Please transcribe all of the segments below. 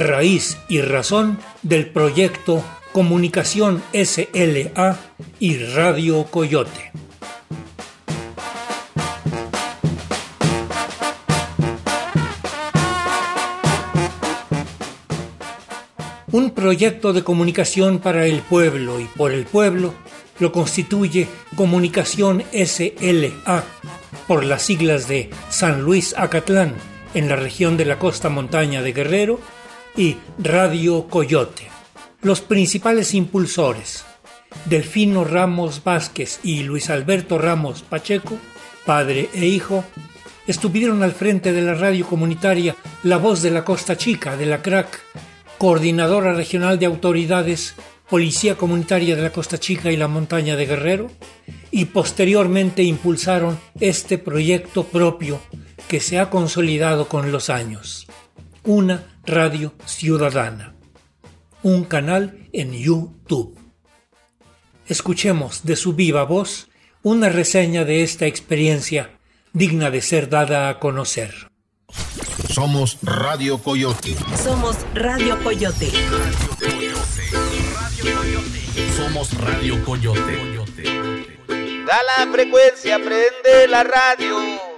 raíz y razón del proyecto Comunicación SLA y Radio Coyote. Un proyecto de comunicación para el pueblo y por el pueblo lo constituye Comunicación SLA, por las siglas de San Luis Acatlán, en la región de la costa montaña de Guerrero, y Radio Coyote. Los principales impulsores, Delfino Ramos Vázquez y Luis Alberto Ramos Pacheco, padre e hijo, estuvieron al frente de la radio comunitaria La Voz de la Costa Chica de la CRAC, coordinadora regional de autoridades, Policía Comunitaria de la Costa Chica y la Montaña de Guerrero, y posteriormente impulsaron este proyecto propio que se ha consolidado con los años. Una radio ciudadana. Un canal en YouTube. Escuchemos de su viva voz una reseña de esta experiencia digna de ser dada a conocer. Somos Radio Coyote. Somos Radio Coyote. Somos Radio Coyote. Da la frecuencia, prende la radio.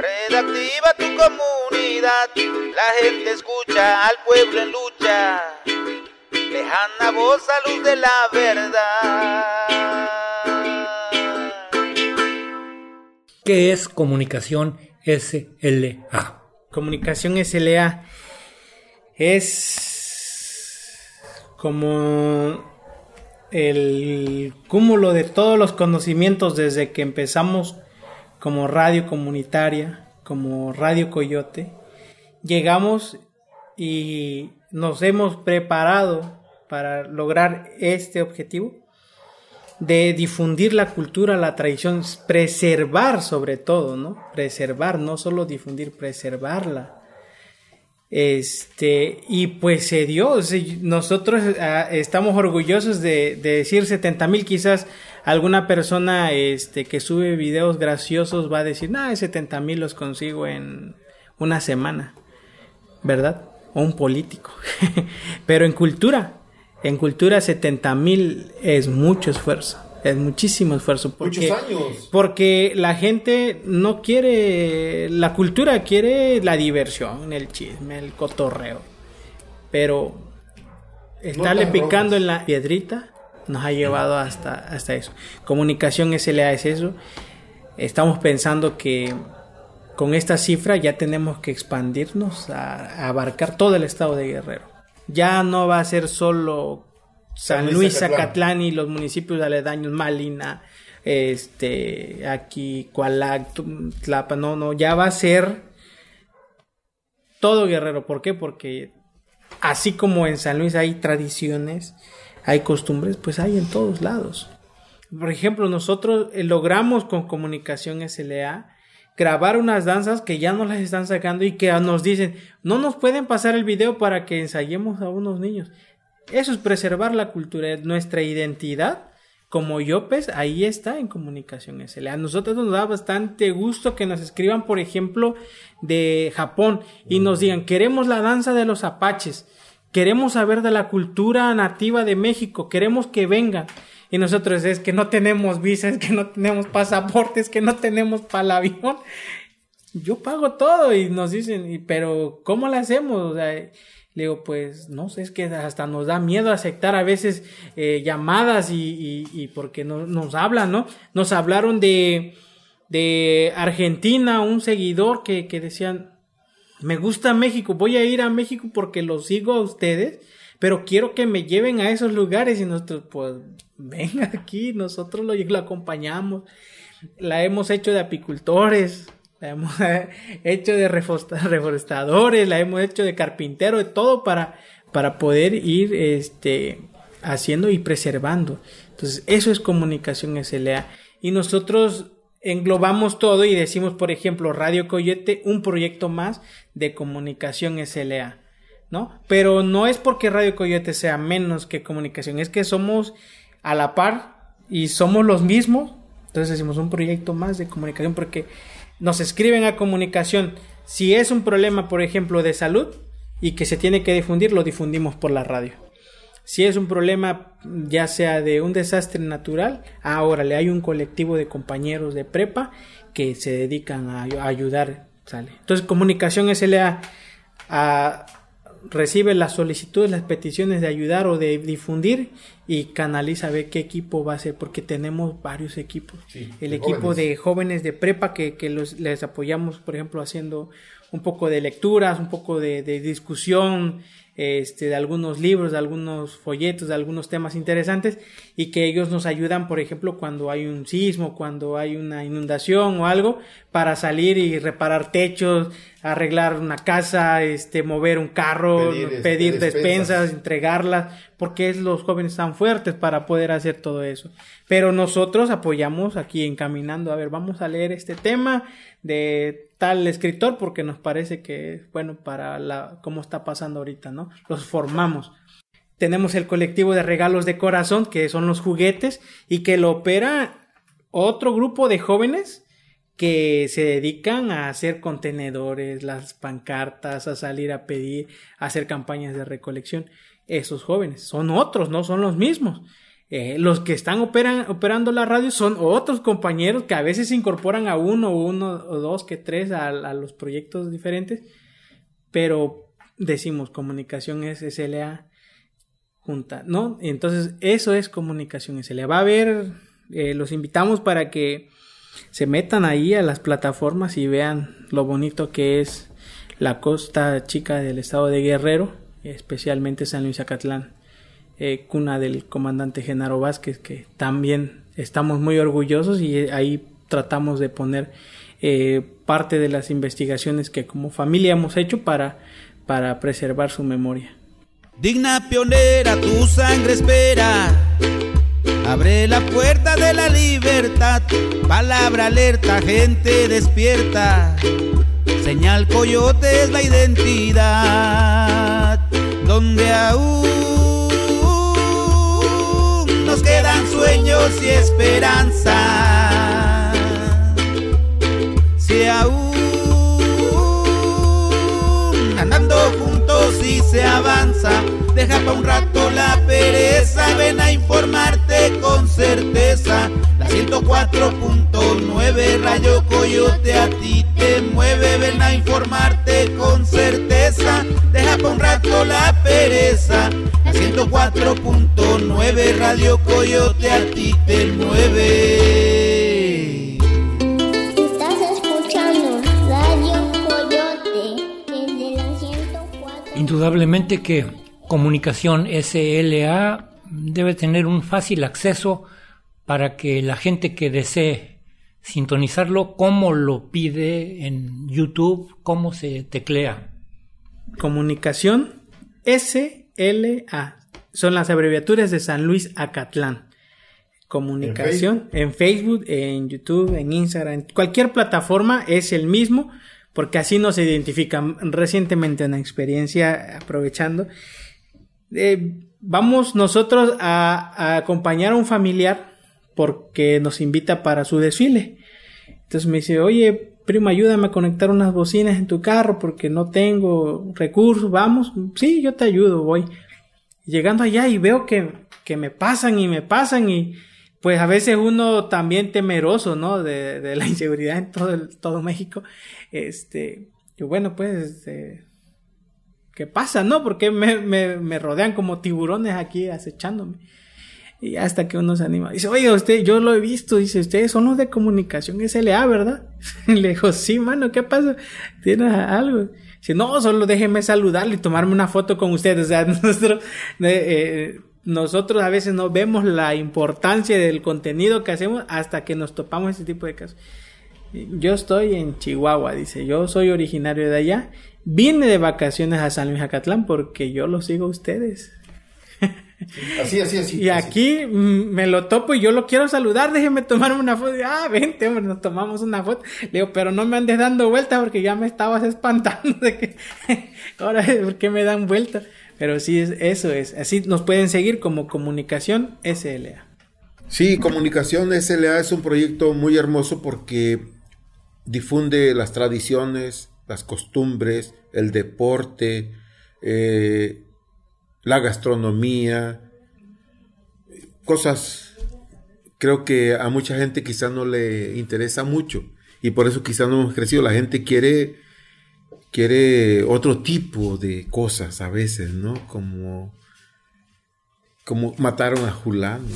Red activa tu comunidad. La gente escucha al pueblo en lucha. Lejana voz a luz de la verdad. ¿Qué es comunicación SLA? Comunicación SLA es como el cúmulo de todos los conocimientos desde que empezamos como radio comunitaria, como Radio Coyote. Llegamos y nos hemos preparado para lograr este objetivo de difundir la cultura, la tradición, preservar sobre todo, ¿no? Preservar, no solo difundir, preservarla. Este, y pues se dio, nosotros ah, estamos orgullosos de, decir 70 mil, quizás alguna persona este, que sube videos graciosos va a decir, no, 70 mil los consigo en una semana, ¿verdad? O un político. Pero en cultura, en cultura 70 mil es mucho esfuerzo. Es muchísimo esfuerzo. Porque, Muchos años. Porque la gente no quiere, la cultura quiere la diversión, el chisme, el cotorreo. Pero estarle picando en la piedrita nos ha llevado hasta, hasta eso. Comunicación SLA es eso. Estamos pensando que con esta cifra ya tenemos que expandirnos a, a abarcar todo el estado de Guerrero. Ya no va a ser solo San Luis, Zacatlán. Y los municipios aledaños, Malina, este, aquí, Cualac, Tlapa, no, no, ya va a ser todo Guerrero. ¿Por qué? Porque así como en San Luis hay tradiciones, hay costumbres, pues hay en todos lados. Por ejemplo, nosotros eh, logramos con Comunicación SLA grabar unas danzas que ya nos las están sacando y que nos dicen, no nos pueden pasar el video para que ensayemos a unos niños. Eso es preservar la cultura, nuestra identidad. Como Yopes, ahí está en comunicación SLA. A nosotros nos da bastante gusto que nos escriban, por ejemplo, de Japón y nos digan, queremos la danza de los apaches, queremos saber de la cultura nativa de México, queremos que vengan. Y nosotros es que no tenemos visas, que no tenemos pasaportes, que no tenemos para el avión. Yo pago todo y nos dicen, "Y, pero ¿cómo lo hacemos? O sea, le digo, pues no sé, es que hasta nos da miedo aceptar a veces eh, llamadas y, porque no, nos hablan, ¿no? Nos hablaron de, de Argentina, un seguidor que, que decían, me gusta México, voy a ir a México porque los sigo a ustedes, pero quiero que me lleven a esos lugares y nosotros, pues, venga aquí, nosotros lo, lo acompañamos. La hemos hecho de apicultores, la hemos hecho de reforesta- reforestadores, la hemos hecho de carpintero, de todo para, para poder ir este, haciendo y preservando. Entonces, eso es comunicación SLA. Y nosotros englobamos todo y decimos, por ejemplo, Radio Coyote, un proyecto más de comunicación SLA. ¿No? Pero no es porque Radio Coyote sea menos que comunicación, es que somos a la par y somos los mismos. Entonces decimos un proyecto más de comunicación porque nos escriben a comunicación. Si es un problema, por ejemplo, de salud, y que se tiene que difundir, lo difundimos por la radio. Si es un problema ya sea de un desastre natural, ahora le hay un colectivo de compañeros de prepa que se dedican a, ayudar. Sale. Entonces, comunicación SLA a, recibe las solicitudes, las peticiones de ayudar o de difundir y canaliza a ver qué equipo va a ser, porque tenemos varios equipos. el equipo de jóvenes de prepa que, que los, les apoyamos, por ejemplo, haciendo un poco de lecturas, un poco de, de discusión, este, de algunos libros, de algunos folletos, de algunos temas interesantes y que ellos nos ayudan, por ejemplo, cuando hay un sismo, cuando hay una inundación o algo, para salir y reparar techos, arreglar una casa, este, mover un carro, pedir, este, despensas, entregarlas, porque es los jóvenes tan fuertes para poder hacer todo eso. Pero nosotros apoyamos aquí encaminando, a ver, vamos a leer este tema de tal escritor porque nos parece que es bueno para la cómo está pasando ahorita, ¿no? Los formamos. Tenemos el colectivo de regalos de corazón, que son los juguetes, y que lo opera otro grupo de jóvenes que se dedican a hacer contenedores, las pancartas, a salir a pedir, a hacer campañas de recolección. Esos jóvenes son otros, no son los mismos. Eh, los que están operando la radio son otros compañeros que a veces se incorporan a uno, uno o dos, que tres a, los proyectos diferentes, pero decimos comunicación es SLA junta, ¿no? Entonces eso es comunicación SLA. Va a haber, eh, los invitamos para que se metan ahí a las plataformas y vean lo bonito que es la costa chica del estado de Guerrero, especialmente San Luis Acatlán. Eh, cuna del comandante Genaro Vázquez, que también estamos muy orgullosos y eh, ahí tratamos de poner eh, parte de las investigaciones que como familia hemos hecho para, para preservar su memoria. Digna pionera, tu sangre espera. Abre la puerta de la libertad, palabra alerta, gente despierta. Señal coyote es la identidad, donde aún nos quedan sueños y esperanza. Un rato la pereza, ven a informarte con certeza. La 104.9 Rayo Coyote a ti te mueve, ven a informarte con certeza, deja pa' un rato la pereza. 104.9 Radio Coyote a ti te mueve. Estás escuchando Radio Coyote desde la 104. Indudablemente que comunicación SLA debe tener un fácil acceso para que la gente que desee sintonizarlo, como lo pide en YouTube, cómo se teclea. Comunicación SLA. Son las abreviaturas de San Luis Acatlán. Comunicación en Facebook, en, YouTube, en Instagram, en cualquier plataforma es el mismo, porque así nos identifican. Recientemente una experiencia, aprovechando, eh, vamos nosotros a, acompañar a un familiar porque nos invita para su desfile. Entonces me dice, oye, primo, ayúdame a conectar unas bocinas en tu carro porque no tengo recursos, vamos, sí, yo te ayudo, voy. Llegando allá y veo que, que me pasan y me pasan y pues a veces uno también temeroso, ¿no? De, la inseguridad en todo, todo México. Este, y bueno, pues, este, ¿qué pasa, no? Porque me, me, rodean como tiburones aquí acechándome. Y hasta que uno se anima. Dice, oye, usted, yo lo he visto. Dice, ustedes son los de comunicación SLA, ¿verdad? le dijo, sí, mano, ¿qué pasa? ¿Tienes algo? Dice, no, solo déjeme saludarle y tomarme una foto con ustedes. O sea, nosotros, eh, nosotros a veces no vemos la importancia del contenido que hacemos hasta que nos topamos ese tipo de casos. Yo estoy en Chihuahua, dice, yo soy originario de allá. Vine de vacaciones a San Luis Acatlán porque yo los sigo a ustedes. Así, así, así. Y aquí mm, me lo topo y yo lo quiero saludar, déjeme tomarme una foto. Ah, vente, hombre, nos tomamos una foto. Le digo, pero no me andes dando vueltas porque ya me estabas espantando de que ahora, ¿por qué me dan vueltas? Pero sí, es, eso es. Así nos pueden seguir como Comunicación SLA. Sí, Comunicación SLA es un proyecto muy hermoso porque difunde las tradiciones, las costumbres, el deporte, eh, la gastronomía, cosas creo que a mucha gente quizá no le interesa mucho y por eso quizá no hemos crecido. La gente quiere, quiere otro tipo de cosas a veces, ¿no? Como, como mataron a Julano,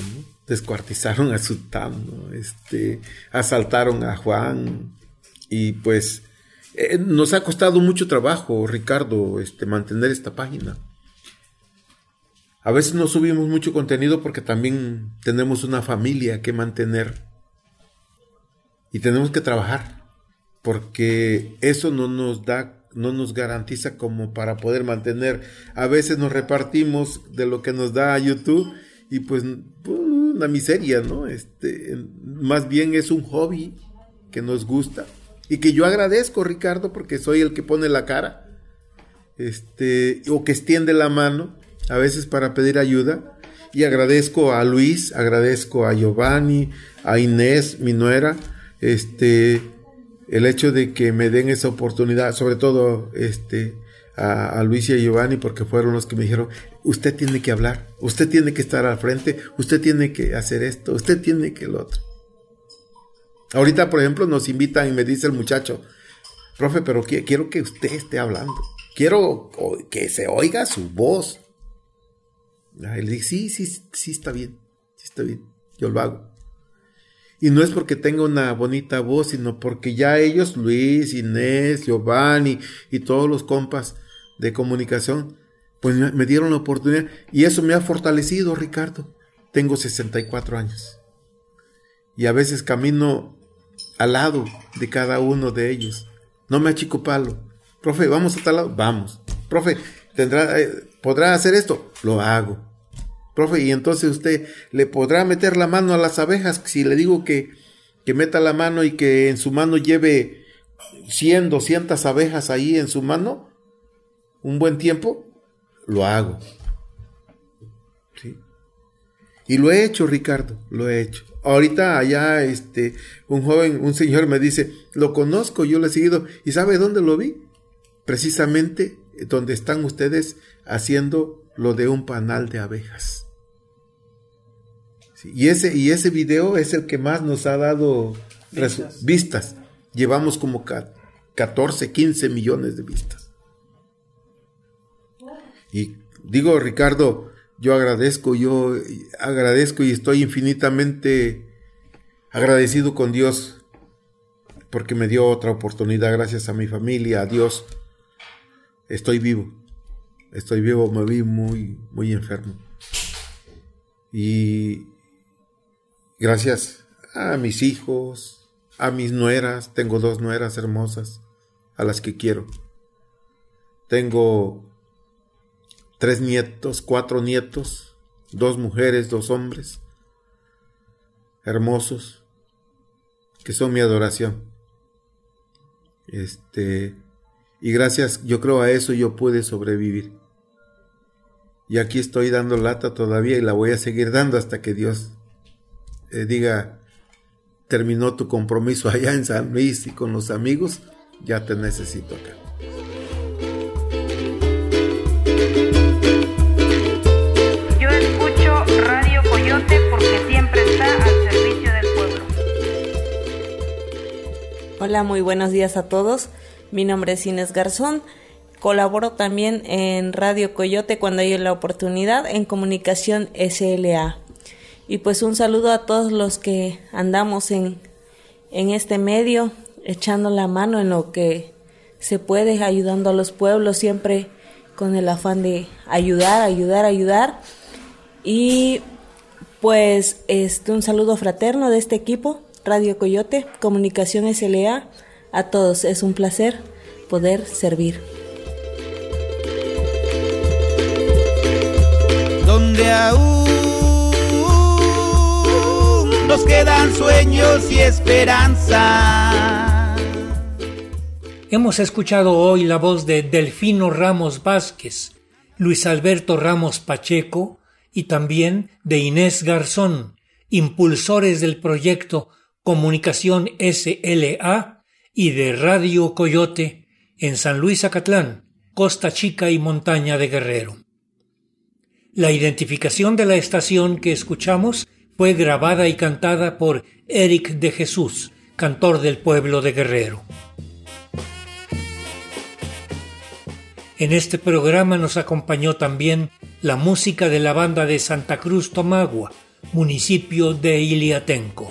descuartizaron a Sultán, este, asaltaron a Juan y pues eh, nos ha costado mucho trabajo, Ricardo, este, mantener esta página. A veces no subimos mucho contenido porque también tenemos una familia que mantener y tenemos que trabajar porque eso no nos da no nos garantiza como para poder mantener. A veces nos repartimos de lo que nos da YouTube y pues una miseria, ¿no? Este, más bien es un hobby que nos gusta y que yo agradezco, Ricardo, porque soy el que pone la cara, este, o que extiende la mano, a veces para pedir ayuda. Y agradezco a Luis, agradezco a Giovanni, a Inés, mi nuera, este, el hecho de que me den esa oportunidad, sobre todo, este, a, Luis y a Giovanni, porque fueron los que me dijeron, usted tiene que hablar, usted tiene que estar al frente, usted tiene que hacer esto, usted tiene que lo otro. Ahorita, por ejemplo, nos invitan y me dice el muchacho, profe, pero quiero que usted esté hablando. Quiero que se oiga su voz. Y le sí, sí, sí está bien, sí está bien, yo lo hago. Y no es porque tenga una bonita voz, sino porque ya ellos, Luis, Inés, Giovanni y todos los compas de comunicación, pues me dieron la oportunidad. Y eso me ha fortalecido, Ricardo. Tengo 64 años. Y a veces camino al lado de cada uno de ellos. No me achico palo. Profe, vamos a tal lado, vamos. Profe, tendrá, eh, podrá hacer esto, lo hago. Profe, y entonces usted le podrá meter la mano a las abejas si le digo que, que meta la mano y que en su mano lleve 100, 200 abejas ahí en su mano, un buen tiempo, lo hago. ¿Sí? Y lo he hecho, Ricardo, lo he hecho. Ahorita allá, este, un joven, un señor me dice, lo conozco, yo lo he seguido. ¿Y sabe dónde lo vi? Precisamente donde están ustedes haciendo lo de un panal de abejas. Sí, y, ese, y ese video es el que más nos ha dado vistas. vistas. Llevamos como 14, 15 millones de vistas. Y digo, Ricardo, yo agradezco, yo agradezco y estoy infinitamente agradecido con Dios porque me dio otra oportunidad gracias a mi familia, a Dios. Estoy vivo, estoy vivo, me vi muy, muy enfermo. Y gracias a mis hijos, a mis nueras, tengo dos nueras hermosas a las que quiero. Tengo tres nietos, cuatro nietos, dos mujeres, dos hombres, hermosos, que son mi adoración. Este, y gracias, yo creo a eso yo pude sobrevivir. Y aquí estoy dando lata todavía y la voy a seguir dando hasta que Dios eh, diga, terminó tu compromiso allá en San Luis y con los amigos, ya te necesito acá. Hola, muy buenos días a todos. Mi nombre es Inés Garzón. Colaboro también en Radio Coyote cuando hay la oportunidad en Comunicación SLA. Y pues un saludo a todos los que andamos en, en este medio, echando la mano en lo que se puede, ayudando a los pueblos, siempre con el afán de ayudar, ayudar, ayudar. Y pues este, un saludo fraterno de este equipo, Radio Coyote, Comunicación SLA, a todos. Es un placer poder servir. Donde aún nos quedan sueños y esperanza. Hemos escuchado hoy la voz de Delfino Ramos Vázquez, Luis Alberto Ramos Pacheco, y también de Inés Garzón, impulsores del proyecto Comunicación SLA y de Radio Coyote en San Luis Acatlán, Costa Chica y Montaña de Guerrero. La identificación de la estación que escuchamos fue grabada y cantada por Eric de Jesús, cantor del pueblo de Guerrero. En este programa nos acompañó también la música de la banda de Santa Cruz Tomagua, municipio de Iliatenco.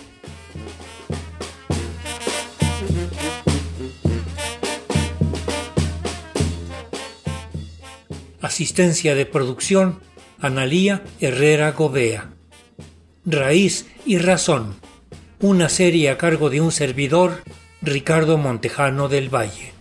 Asistencia de producción, Analía Herrera Gobea. Raíz y Razón, una serie a cargo de un servidor, Ricardo Montejano del Valle.